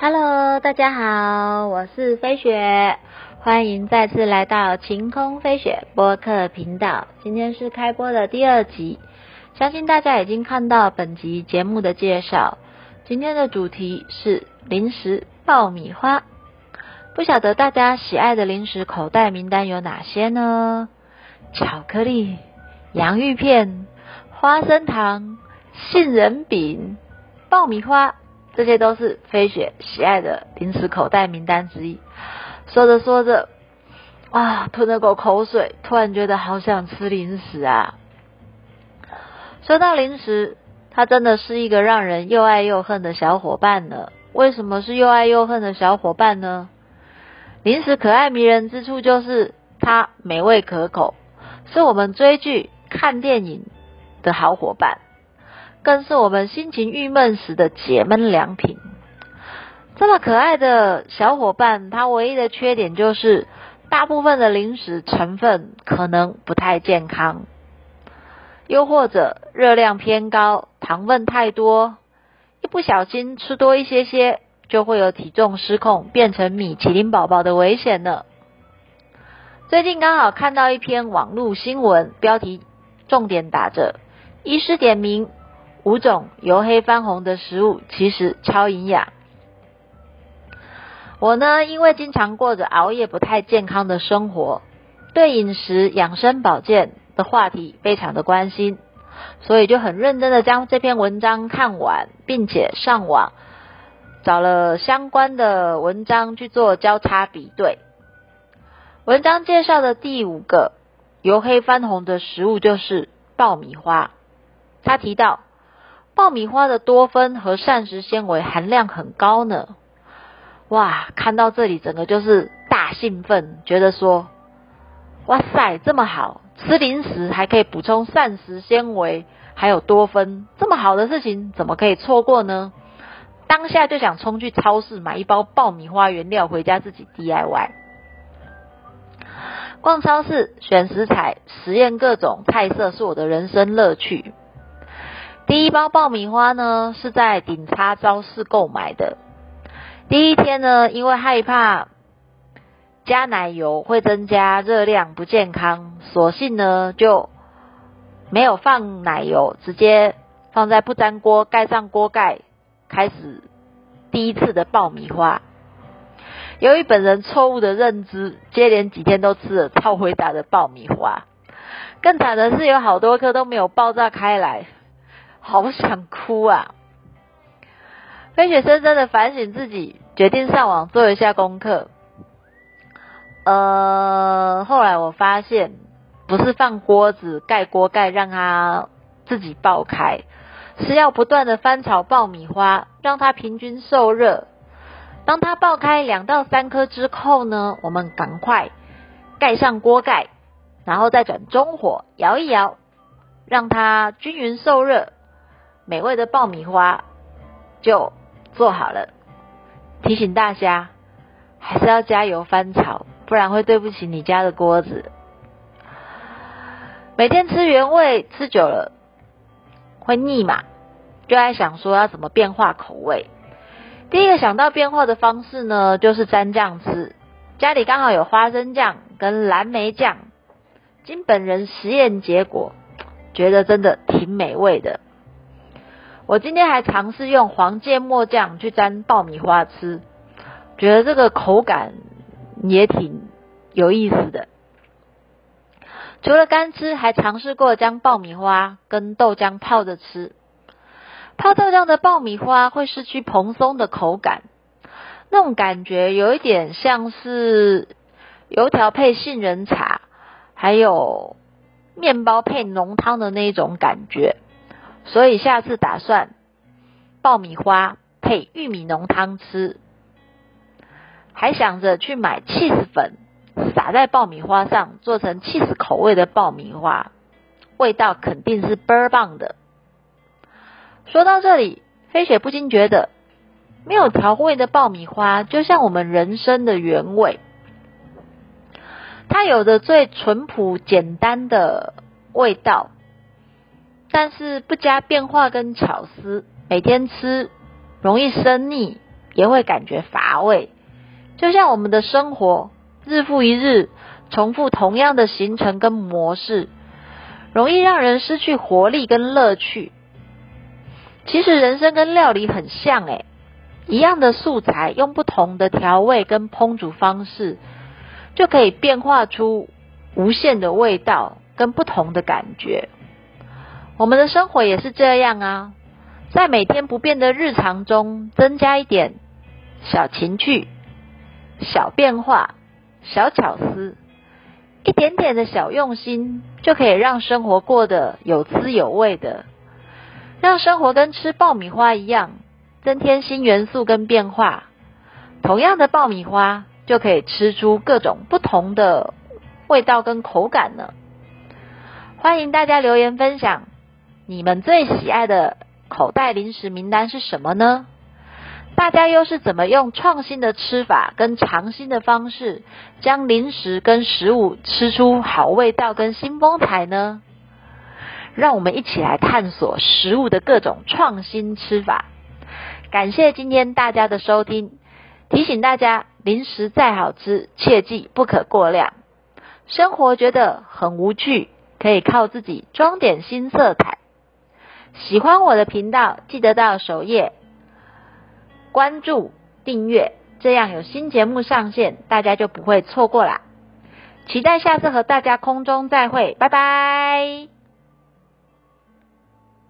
Hello，大家好，我是飞雪，欢迎再次来到晴空飞雪播客频道。今天是开播的第二集，相信大家已经看到本集节目的介绍。今天的主题是零食爆米花，不晓得大家喜爱的零食口袋名单有哪些呢？巧克力、洋芋片、花生糖、杏仁饼、爆米花。这些都是飞雪喜爱的零食口袋名单之一。说着说着，啊，吞了口口水，突然觉得好想吃零食啊！说到零食，它真的是一个让人又爱又恨的小伙伴呢。为什么是又爱又恨的小伙伴呢？零食可爱迷人之处就是它美味可口，是我们追剧、看电影的好伙伴。更是我们心情郁闷时的解闷良品。这么可爱的小伙伴，他唯一的缺点就是大部分的零食成分可能不太健康，又或者热量偏高、糖分太多，一不小心吃多一些些，就会有体重失控变成米其林宝宝的危险呢。最近刚好看到一篇网络新闻，标题重点打着医师点名。五种由黑翻红的食物其实超营养。我呢，因为经常过着熬夜、不太健康的生活，对饮食、养生、保健的话题非常的关心，所以就很认真的将这篇文章看完，并且上网找了相关的文章去做交叉比对。文章介绍的第五个由黑翻红的食物就是爆米花，他提到。爆米花的多酚和膳食纤维含量很高呢，哇！看到这里，整个就是大兴奋，觉得说，哇塞，这么好吃零食还可以补充膳食纤维，还有多酚，这么好的事情怎么可以错过呢？当下就想冲去超市买一包爆米花原料回家自己 DIY。逛超市选食材，实验各种菜色，是我的人生乐趣。第一包爆米花呢，是在顶叉超市购买的。第一天呢，因为害怕加奶油会增加热量不健康，索性呢就没有放奶油，直接放在不粘锅，盖上锅盖，开始第一次的爆米花。由于本人错误的认知，接连几天都吃了超回答的爆米花。更惨的是，有好多颗都没有爆炸开来。好想哭啊！飞雪深深的反省自己，决定上网做一下功课。呃，后来我发现，不是放锅子盖锅盖让它自己爆开，是要不断的翻炒爆米花，让它平均受热。当它爆开两到三颗之后呢，我们赶快盖上锅盖，然后再转中火摇一摇，让它均匀受热。美味的爆米花就做好了，提醒大家还是要加油翻炒，不然会对不起你家的锅子。每天吃原味吃久了会腻嘛，就在想说要怎么变化口味。第一个想到变化的方式呢，就是蘸酱吃。家里刚好有花生酱跟蓝莓酱，经本人实验结果，觉得真的挺美味的。我今天还尝试用黄芥末酱去沾爆米花吃，觉得这个口感也挺有意思的。除了干吃，还尝试过将爆米花跟豆浆泡着吃。泡豆浆的爆米花会失去蓬松的口感，那种感觉有一点像是油条配杏仁茶，还有面包配浓汤的那种感觉。所以下次打算爆米花配玉米浓汤吃，还想着去买 cheese 粉撒在爆米花上，做成 cheese 口味的爆米花，味道肯定是倍儿棒的。说到这里，飞雪不禁觉得，没有调味的爆米花就像我们人生的原味，它有着最淳朴简单的味道。但是不加变化跟巧思，每天吃容易生腻，也会感觉乏味。就像我们的生活日复一日重复同样的行程跟模式，容易让人失去活力跟乐趣。其实人生跟料理很像诶，一样的素材，用不同的调味跟烹煮方式，就可以变化出无限的味道跟不同的感觉。我们的生活也是这样啊，在每天不变的日常中，增加一点小情趣、小变化、小巧思，一点点的小用心，就可以让生活过得有滋有味的，让生活跟吃爆米花一样，增添新元素跟变化。同样的爆米花，就可以吃出各种不同的味道跟口感呢。欢迎大家留言分享。你们最喜爱的口袋零食名单是什么呢？大家又是怎么用创新的吃法跟尝新的方式，将零食跟食物吃出好味道跟新风采呢？让我们一起来探索食物的各种创新吃法。感谢今天大家的收听，提醒大家，零食再好吃，切记不可过量。生活觉得很无趣，可以靠自己装点新色彩。喜欢我的频道，记得到首页关注、订阅，这样有新节目上线，大家就不会错过啦。期待下次和大家空中再会，拜拜。